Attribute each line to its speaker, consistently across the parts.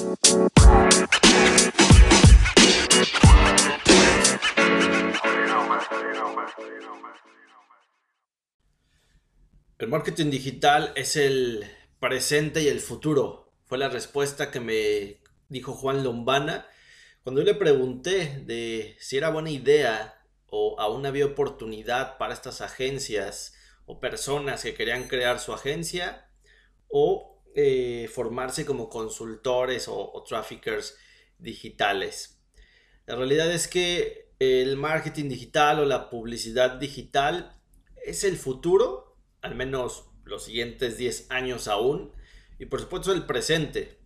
Speaker 1: El marketing digital es el presente y el futuro. Fue la respuesta que me dijo Juan Lombana cuando yo le pregunté de si era buena idea o aún había oportunidad para estas agencias o personas que querían crear su agencia o eh, formarse como consultores o, traffickers digitales. La realidad es que el marketing digital o la publicidad digital es el futuro al menos los siguientes 10 años aún, y por supuesto el presente.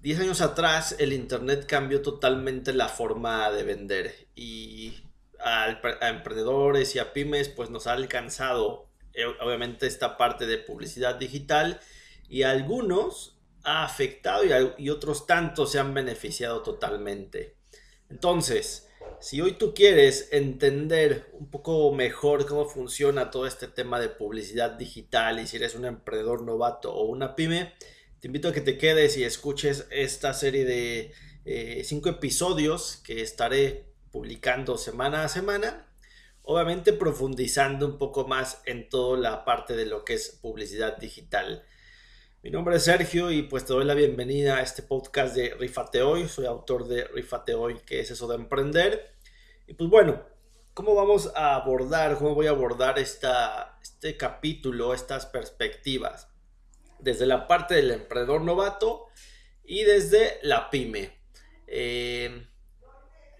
Speaker 1: 10 años atrás el Internet cambió totalmente la forma de vender y a, emprendedores y a pymes pues nos ha alcanzado eh, obviamente esta parte de publicidad digital y algunos ha afectado y, y otros tantos se han beneficiado totalmente. Entonces, si hoy tú quieres entender un poco mejor cómo funciona todo este tema de publicidad digital y si eres un emprendedor novato o una pyme, te invito a que te quedes y escuches esta serie de eh, cinco episodios que estaré publicando semana a semana. Obviamente profundizando un poco más en toda la parte de lo que es publicidad digital. Mi nombre es Sergio y pues te doy la bienvenida a este podcast de Rifate Hoy. Soy autor de Rifate Hoy, que es eso de emprender. Y pues bueno, ¿cómo vamos a abordar, cómo voy a abordar esta, este capítulo, estas perspectivas? Desde la parte del emprendedor novato y desde la pyme. Eh,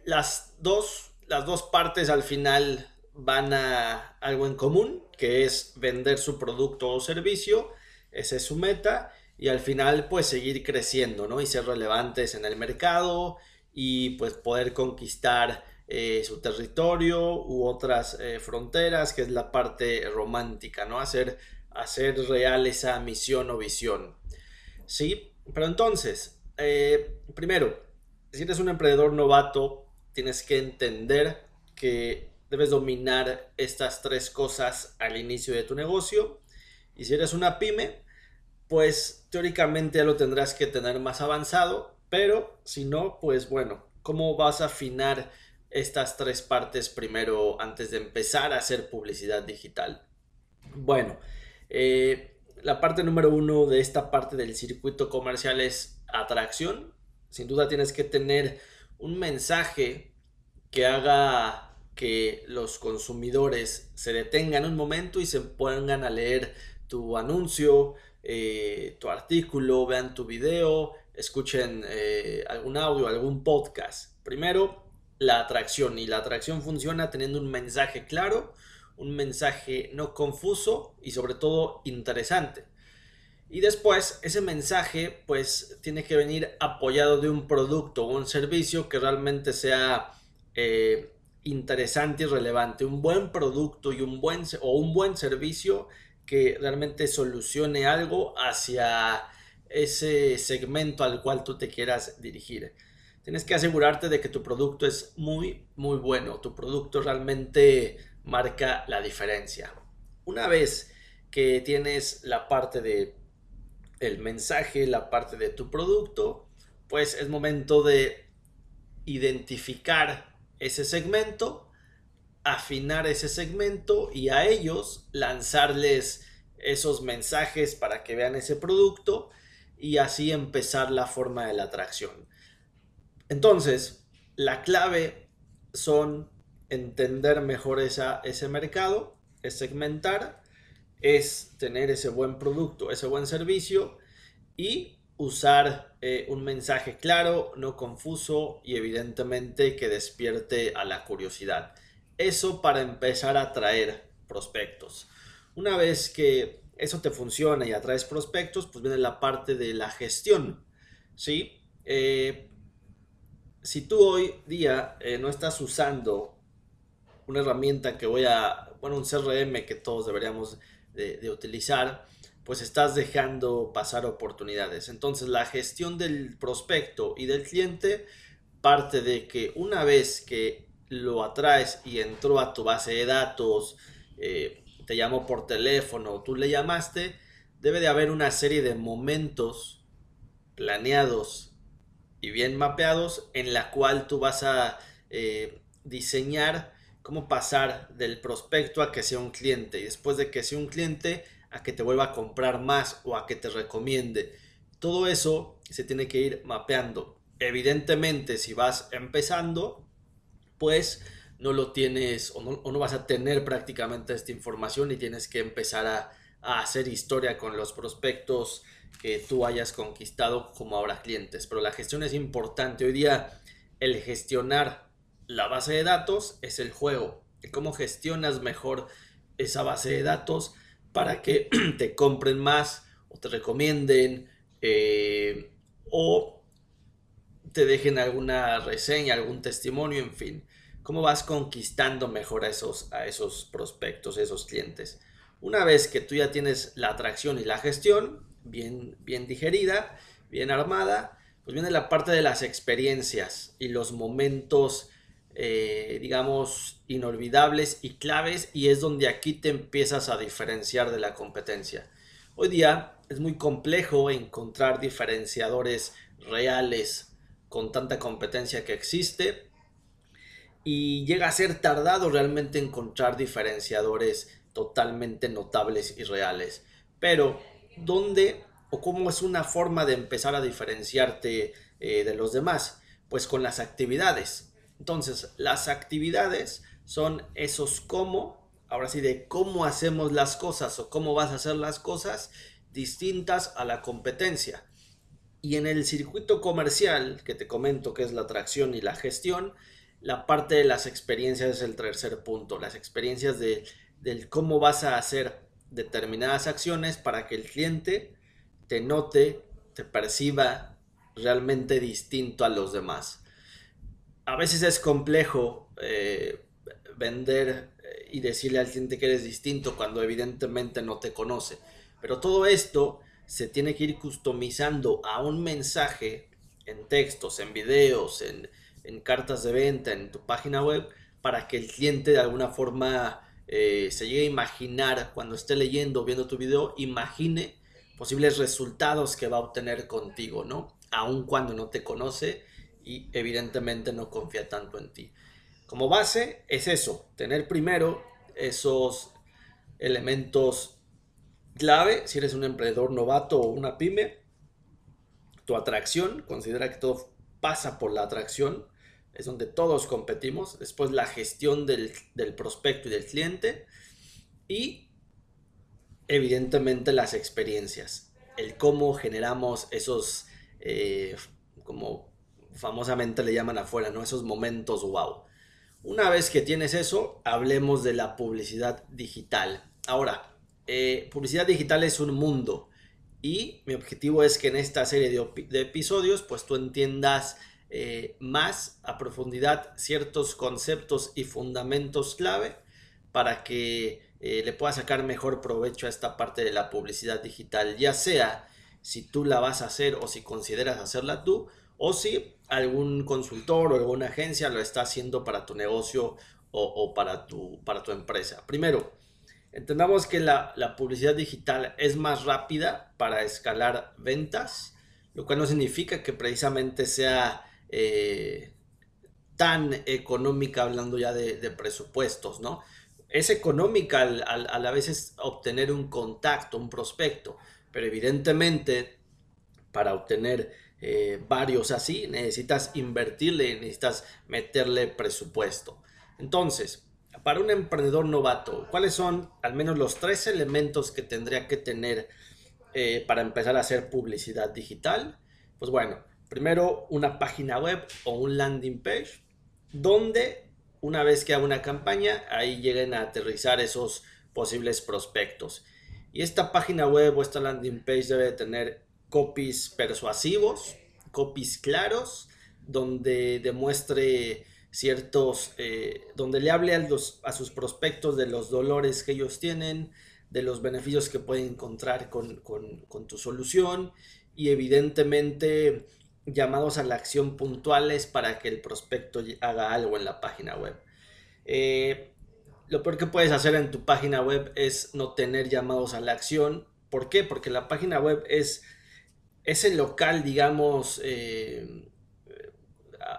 Speaker 1: las, dos, las dos partes al final van a algo en común, que es vender su producto o servicio esa es su meta y al final pues seguir creciendo, ¿no? Y ser relevantes en el mercado y pues poder conquistar eh, su territorio u otras eh, fronteras, que es la parte romántica, ¿no? Hacer, hacer real esa misión o visión. Sí, pero entonces, eh, primero, si eres un emprendedor novato, tienes que entender que debes dominar estas tres cosas al inicio de tu negocio y si eres una pyme, pues teóricamente ya lo tendrás que tener más avanzado, pero si no, pues bueno, ¿cómo vas a afinar estas tres partes primero antes de empezar a hacer publicidad digital? Bueno, eh, la parte número uno de esta parte del circuito comercial es atracción. Sin duda tienes que tener un mensaje que haga que los consumidores se detengan un momento y se pongan a leer tu anuncio, eh, tu artículo, vean tu video, escuchen eh, algún audio, algún podcast. Primero, la atracción. Y la atracción funciona teniendo un mensaje claro, un mensaje no confuso y sobre todo interesante. Y después ese mensaje pues tiene que venir apoyado de un producto o un servicio que realmente sea eh, interesante y relevante. Un buen producto y un buen, o un buen servicio que realmente solucione algo hacia ese segmento al cual tú te quieras dirigir. Tienes que asegurarte de que tu producto es muy, muy bueno. Tu producto realmente marca la diferencia. Una vez que tienes la parte de mensaje, la parte de tu producto, pues es momento de identificar ese segmento afinar ese segmento y a ellos lanzarles esos mensajes para que vean ese producto y así empezar la forma de la atracción. Entonces, la clave son entender mejor esa, ese mercado, es segmentar, es tener ese buen producto, ese buen servicio y usar eh, un mensaje claro, no confuso y evidentemente que despierte a la curiosidad. Eso para empezar a atraer prospectos. Una vez que eso te funciona y atraes prospectos, pues viene la parte de la gestión. ¿sí? Eh, si tú hoy día eh, no estás usando una herramienta que voy a, bueno, un CRM que todos deberíamos de utilizar, pues estás dejando pasar oportunidades. Entonces la gestión del prospecto y del cliente parte de que una vez que lo atraes y entró a tu base de datos, eh, te llamó por teléfono, tú le llamaste, debe de haber una serie de momentos planeados y bien mapeados en la cual tú vas a eh, diseñar cómo pasar del prospecto a que sea un cliente y después de que sea un cliente a que te vuelva a comprar más o a que te recomiende. Todo eso se tiene que ir mapeando. Evidentemente, si vas empezando, pues no lo tienes o no, vas a tener prácticamente esta información y tienes que empezar a, a hacer historia con los prospectos que tú hayas conquistado como ahora clientes. Pero la gestión es importante. Hoy día el gestionar la base de datos es el juego. cómo gestionas mejor esa base de datos para que te compren más o te recomienden eh, o te dejen alguna reseña, algún testimonio, en fin. ¿Cómo vas conquistando mejor a esos, a esos prospectos, a esos clientes? Una vez que tú ya tienes la atracción y la gestión bien, bien digerida, bien armada, pues viene la parte de las experiencias y los momentos, eh, digamos, inolvidables y claves y es donde aquí te empiezas a diferenciar de la competencia. Hoy día es muy complejo encontrar diferenciadores reales con tanta competencia que existe y llega a ser tardado realmente encontrar diferenciadores totalmente notables y reales. Pero, ¿dónde o cómo es una forma de empezar a diferenciarte eh, de los demás? Pues con las actividades. Entonces, las actividades son esos cómo, ahora sí, de cómo hacemos las cosas o cómo vas a hacer las cosas distintas a la competencia. Y en el circuito comercial, que te comento que es la atracción y la gestión, la parte de las experiencias es el tercer punto. Las experiencias de del cómo vas a hacer determinadas acciones para que el cliente te note, te perciba realmente distinto a los demás. A veces es complejo eh, vender eh, y decirle al cliente que eres distinto cuando evidentemente no te conoce. Pero todo esto se tiene que ir customizando a un mensaje en textos, en videos, en, en cartas de venta, en tu página web, para que el cliente de alguna forma eh, se llegue a imaginar cuando esté leyendo o viendo tu video, imagine posibles resultados que va a obtener contigo, ¿no? Aun cuando no te conoce y evidentemente no confía tanto en ti. Como base es eso, tener primero esos elementos clave, si eres un emprendedor novato o una pyme, tu atracción, considera que todo pasa por la atracción, es donde todos competimos. Después la gestión del, prospecto y del cliente. Y evidentemente las experiencias. El cómo generamos esos, eh, como famosamente le llaman afuera, ¿no? Esos momentos wow. Una vez que tienes eso, hablemos de la publicidad digital. Ahora, eh, publicidad digital es un mundo y mi objetivo es que en esta serie de, de episodios pues tú entiendas eh, más a profundidad ciertos conceptos y fundamentos clave para que eh, le puedas sacar mejor provecho a esta parte de la publicidad digital, ya sea si tú la vas a hacer o si consideras hacerla tú, o si algún consultor o alguna agencia lo está haciendo para tu negocio o, para, tu, para tu empresa. Primero, entendamos que la, la publicidad digital es más rápida para escalar ventas, lo cual no significa que precisamente sea eh, tan económica hablando ya de, presupuestos, ¿no? Es económica al, a la vez obtener un contacto, un prospecto, pero evidentemente para obtener eh, varios así necesitas invertirle, necesitas meterle presupuesto. Entonces, para un emprendedor novato, ¿cuáles son al menos los tres elementos que tendría que tener eh, para empezar a hacer publicidad digital? Pues bueno, primero una página web o un landing page donde una vez que haga una campaña ahí lleguen a aterrizar esos posibles prospectos. Y esta página web o esta landing page debe tener copies persuasivos, copies claros, donde demuestre ciertos, eh, donde le hable a, los, a sus prospectos de los dolores que ellos tienen, de los beneficios que pueden encontrar con, con tu solución y evidentemente llamados a la acción puntuales para que el prospecto haga algo en la página web. Eh, lo peor que puedes hacer en tu página web es no tener llamados a la acción. ¿Por qué? Porque la página web es, es el local, digamos, eh,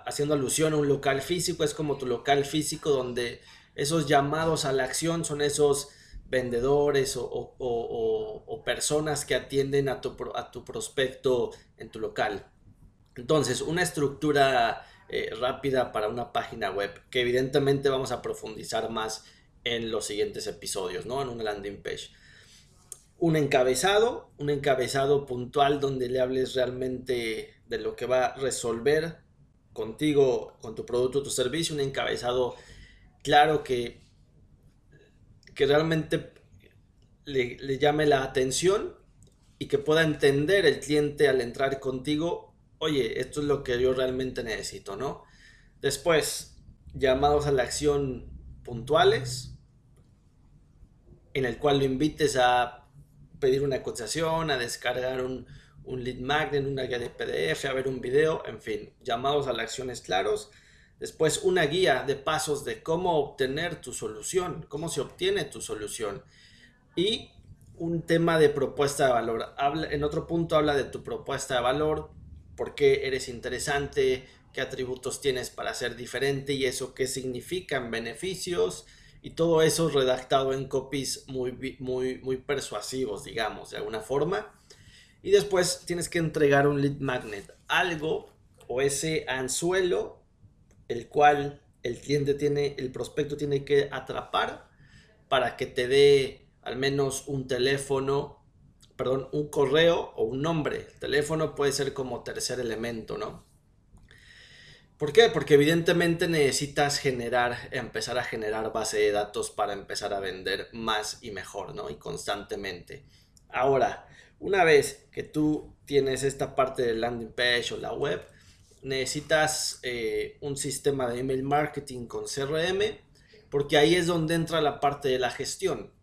Speaker 1: haciendo alusión a un local físico, es como tu local físico donde esos llamados a la acción son esos vendedores o, personas que atienden a tu, a tu, prospecto en tu local. Entonces, una estructura eh, rápida para una página web que evidentemente vamos a profundizar más en los siguientes episodios, ¿no? En una landing page. Un encabezado, un encabezado puntual donde le hables realmente de lo que va a resolver contigo, con tu producto tu servicio, un encabezado claro que, que realmente le, llame la atención y que pueda entender el cliente al entrar contigo, oye, esto es lo que yo realmente necesito, ¿no? Después, llamados a la acción puntuales, en el cual lo invites a pedir una cotización, a descargar un, lead magnet, una guía de PDF, a ver un video, en fin, llamados a la acción claros Después una guía de pasos de cómo obtener tu solución, cómo se obtiene tu solución. Y un tema de propuesta de valor. En otro punto habla de tu propuesta de valor, por qué eres interesante, qué atributos tienes para ser diferente y eso qué significan beneficios y todo eso redactado en copies muy, muy, muy persuasivos, digamos, de alguna forma. Y después tienes que entregar un lead magnet, algo o ese anzuelo el cual el cliente tiene, el prospecto tiene que atrapar para que te dé al menos un teléfono, perdón, un correo o un nombre. El teléfono puede ser como tercer elemento, ¿no? ¿Por qué? Porque evidentemente necesitas generar, empezar a generar base de datos para empezar a vender más y mejor, ¿no? Y constantemente. Ahora, una vez que tú tienes esta parte del landing page o la web, necesitas eh, un sistema de email marketing con CRM, porque ahí es donde entra la parte de la gestión.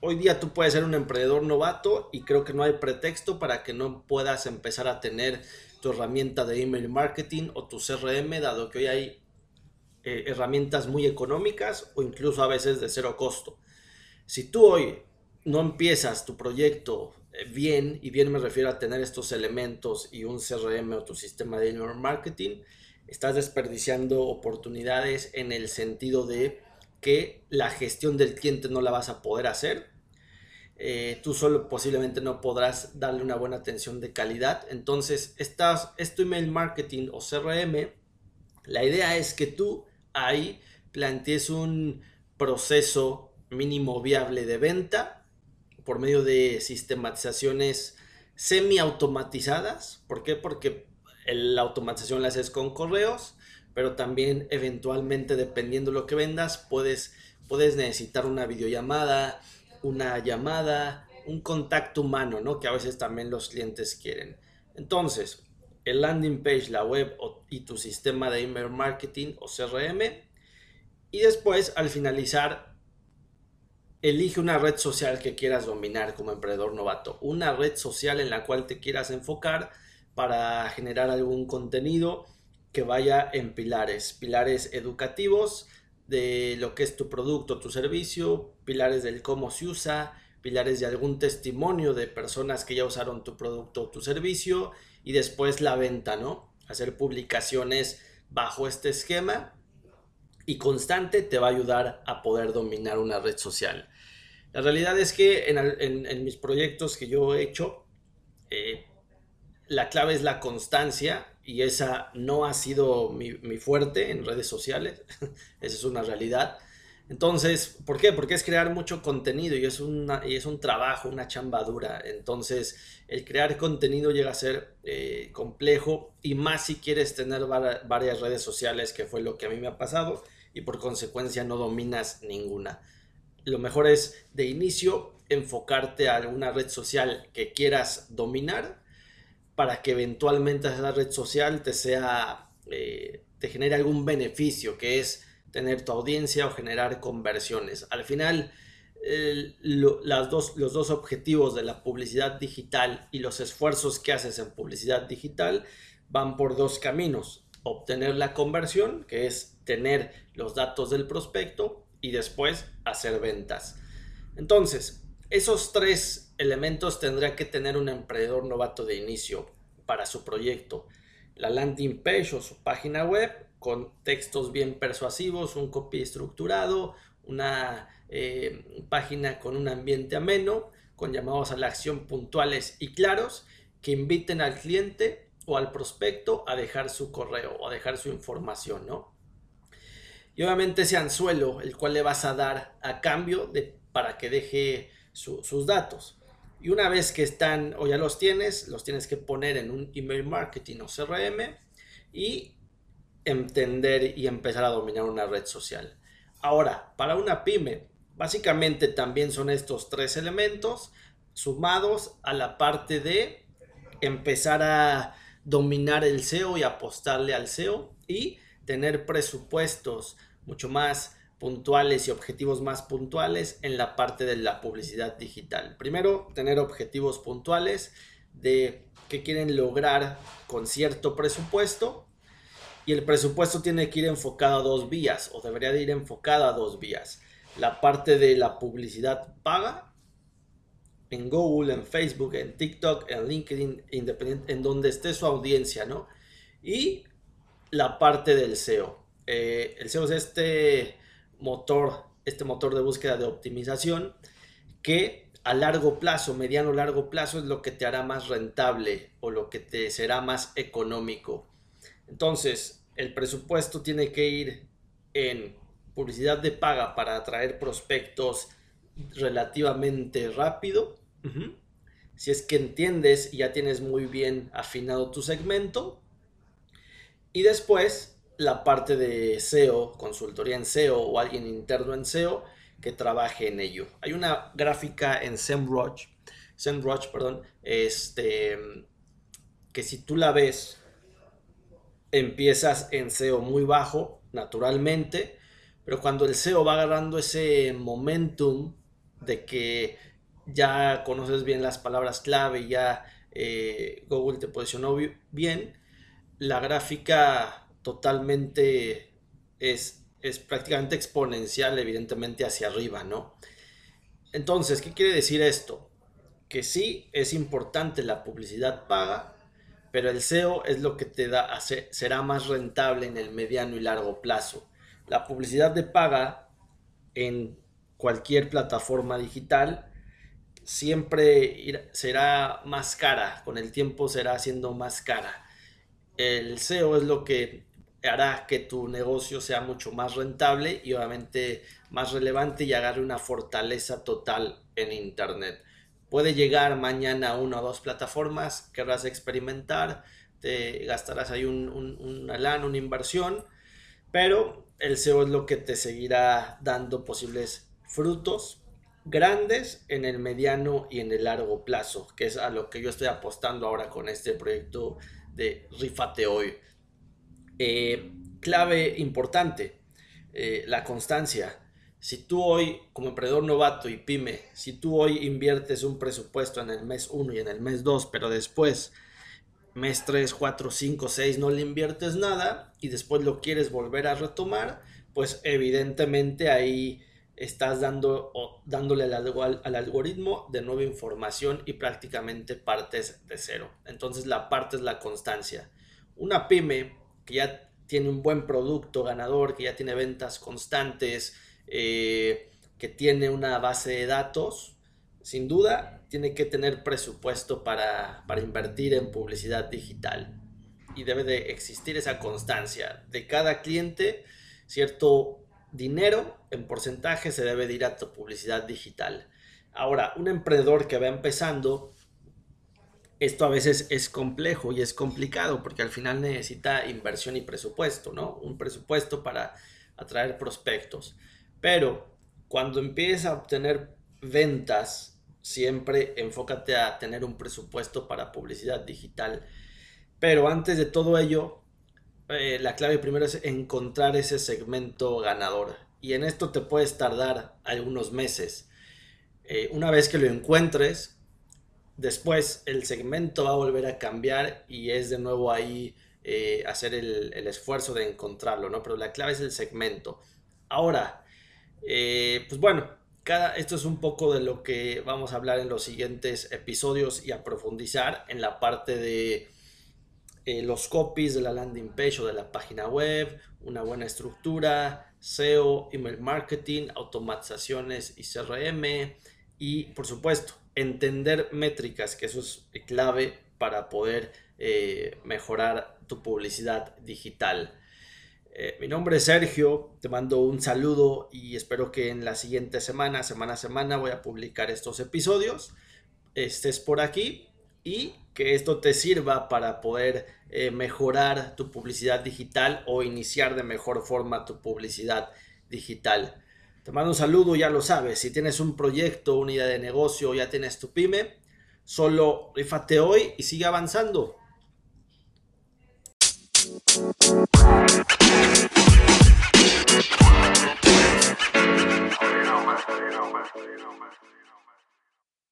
Speaker 1: Hoy día tú puedes ser un emprendedor novato y creo que no hay pretexto para que no puedas empezar a tener tu herramienta de email marketing o tu CRM, dado que hoy hay eh, herramientas muy económicas o incluso a veces de cero costo. Si tú hoy no empiezas tu proyecto bien, y bien me refiero a tener estos elementos y un CRM o tu sistema de email marketing, estás desperdiciando oportunidades en el sentido de que la gestión del cliente no la vas a poder hacer. Eh, tú solo posiblemente no podrás darle una buena atención de calidad. Entonces, estás, tu email marketing o CRM, la idea es que tú ahí plantees un proceso mínimo viable de venta por medio de sistematizaciones semi-automatizadas. ¿Por qué? Porque la automatización la haces con correos, pero también eventualmente, dependiendo de lo que vendas, puedes, puedes necesitar una videollamada, una llamada, un contacto humano, ¿no? Que a veces también los clientes quieren. Entonces, el landing page, la web y tu sistema de email marketing o CRM. Y después, al finalizar, Elige una red social que quieras dominar como emprendedor novato, una red social en la cual te quieras enfocar para generar algún contenido que vaya en pilares, pilares educativos de lo que es tu producto, tu servicio, pilares del cómo se usa, pilares de algún testimonio de personas que ya usaron tu producto o tu servicio y después la venta, ¿no? Hacer publicaciones bajo este esquema y constante te va a ayudar a poder dominar una red social. La realidad es que en, mis proyectos que yo he hecho, eh, la clave es la constancia y esa no ha sido mi, fuerte en redes sociales, esa es una realidad. Entonces, ¿por qué? Porque es crear mucho contenido y es, una, y es un trabajo, una chamba dura. Entonces, el crear contenido llega a ser eh, complejo y más si quieres tener varias redes sociales, que fue lo que a mí me ha pasado, y por consecuencia no dominas ninguna lo mejor es de inicio enfocarte a alguna red social que quieras dominar para que eventualmente esa red social te sea, eh, te genere algún beneficio, que es tener tu audiencia o generar conversiones. Al final, las dos, los dos objetivos de la publicidad digital y los esfuerzos que haces en publicidad digital van por dos caminos. Obtener la conversión, que es tener los datos del prospecto, y después hacer ventas. Entonces, esos tres elementos tendrá que tener un emprendedor novato de inicio para su proyecto. la landing page o su página web con textos bien persuasivos, un copy estructurado, una eh, página con un ambiente ameno, con llamados a la acción puntuales y claros que inviten al cliente o al prospecto a dejar su correo o a dejar su información, ¿no? Y obviamente ese anzuelo, el cual le vas a dar a cambio de, para que deje sus datos. Y una vez que están o ya los tienes, los tienes que poner en un email marketing o CRM y entender y empezar a dominar una red social. Ahora, para una pyme, básicamente también son estos tres elementos sumados a la parte de empezar a dominar el SEO y apostarle al SEO y tener presupuestos mucho más puntuales y objetivos más puntuales en la parte de la publicidad digital. Primero, tener objetivos puntuales de qué quieren lograr con cierto presupuesto y el presupuesto tiene que ir enfocado a dos vías o debería de ir enfocado a dos vías. La parte de la publicidad paga en Google, en Facebook, en TikTok, en LinkedIn, independiente, en donde esté su audiencia, ¿no? Y la parte del SEO. Eh, el SEO es este motor, este motor de búsqueda de optimización que a largo plazo, mediano largo plazo es lo que te hará más rentable o lo que te será más económico. Entonces, el presupuesto tiene que ir en publicidad de paga para atraer prospectos relativamente rápido. Si es que entiendes y ya tienes muy bien afinado tu segmento. Y después la parte de SEO, consultoría en SEO o alguien interno en SEO que trabaje en ello. Hay una gráfica en SEMrush, SEMrush, perdón, este, que si tú la ves, empiezas en SEO muy bajo, naturalmente, pero cuando el SEO va agarrando ese momentum de que ya conoces bien las palabras clave ya eh, Google te posicionó bien, la gráfica totalmente es, es prácticamente exponencial, evidentemente, hacia arriba, ¿no? Entonces, ¿qué quiere decir esto? Que sí es importante la publicidad paga, pero el SEO es lo que te da, será más rentable en el mediano y largo plazo. La publicidad de paga en cualquier plataforma digital siempre será más cara, con el tiempo será siendo más cara. El SEO es lo que hará que tu negocio sea mucho más rentable y obviamente más relevante y agarre una fortaleza total en Internet. Puede llegar mañana a una o dos plataformas, querrás experimentar, te gastarás ahí un, un, una lana, una inversión, pero el SEO es lo que te seguirá dando posibles frutos grandes en el mediano y en el largo plazo, que es a lo que yo estoy apostando ahora con este proyecto de Rifate Hoy. Eh, clave importante, eh, la constancia. Si tú hoy, como emprendedor novato y pyme, si tú hoy inviertes un presupuesto en el mes 1 y en el mes 2, pero después, mes 3, 4, 5, 6, no le inviertes nada y después lo quieres volver a retomar, pues evidentemente ahí estás dando, o dándole al, al, algoritmo de nueva información y prácticamente partes de cero. Entonces la parte es la constancia. Una pyme que ya tiene un buen producto ganador, que ya tiene ventas constantes, eh, que tiene una base de datos, sin duda tiene que tener presupuesto para, invertir en publicidad digital. Y debe de existir esa constancia. De cada cliente, cierto dinero en porcentaje se debe de ir a tu publicidad digital. Ahora, un emprendedor que va empezando esto a veces es complejo y es complicado porque al final necesita inversión y presupuesto, ¿no? Un presupuesto para atraer prospectos. Pero cuando empieces a obtener ventas, siempre enfócate a tener un presupuesto para publicidad digital. Pero antes de todo ello, eh, la clave primero es encontrar ese segmento ganador. Y en esto te puedes tardar algunos meses. Eh, una vez que lo encuentres, Después el segmento va a volver a cambiar y es de nuevo ahí eh, hacer el, esfuerzo de encontrarlo, ¿no? Pero la clave es el segmento. Ahora, eh, pues bueno, cada, esto es un poco de lo que vamos a hablar en los siguientes episodios y a profundizar en la parte de eh, los copies de la landing page o de la página web, una buena estructura, SEO, email marketing, automatizaciones y CRM y por supuesto entender métricas, que eso es clave para poder eh, mejorar tu publicidad digital. Eh, mi nombre es Sergio, te mando un saludo y espero que en la siguiente semana, semana a semana, voy a publicar estos episodios. Estés por aquí y que esto te sirva para poder eh, mejorar tu publicidad digital o iniciar de mejor forma tu publicidad digital. Te mando un saludo, ya lo sabes, si tienes un proyecto, una idea de negocio, ya tienes tu pyme, solo rifate hoy y sigue avanzando.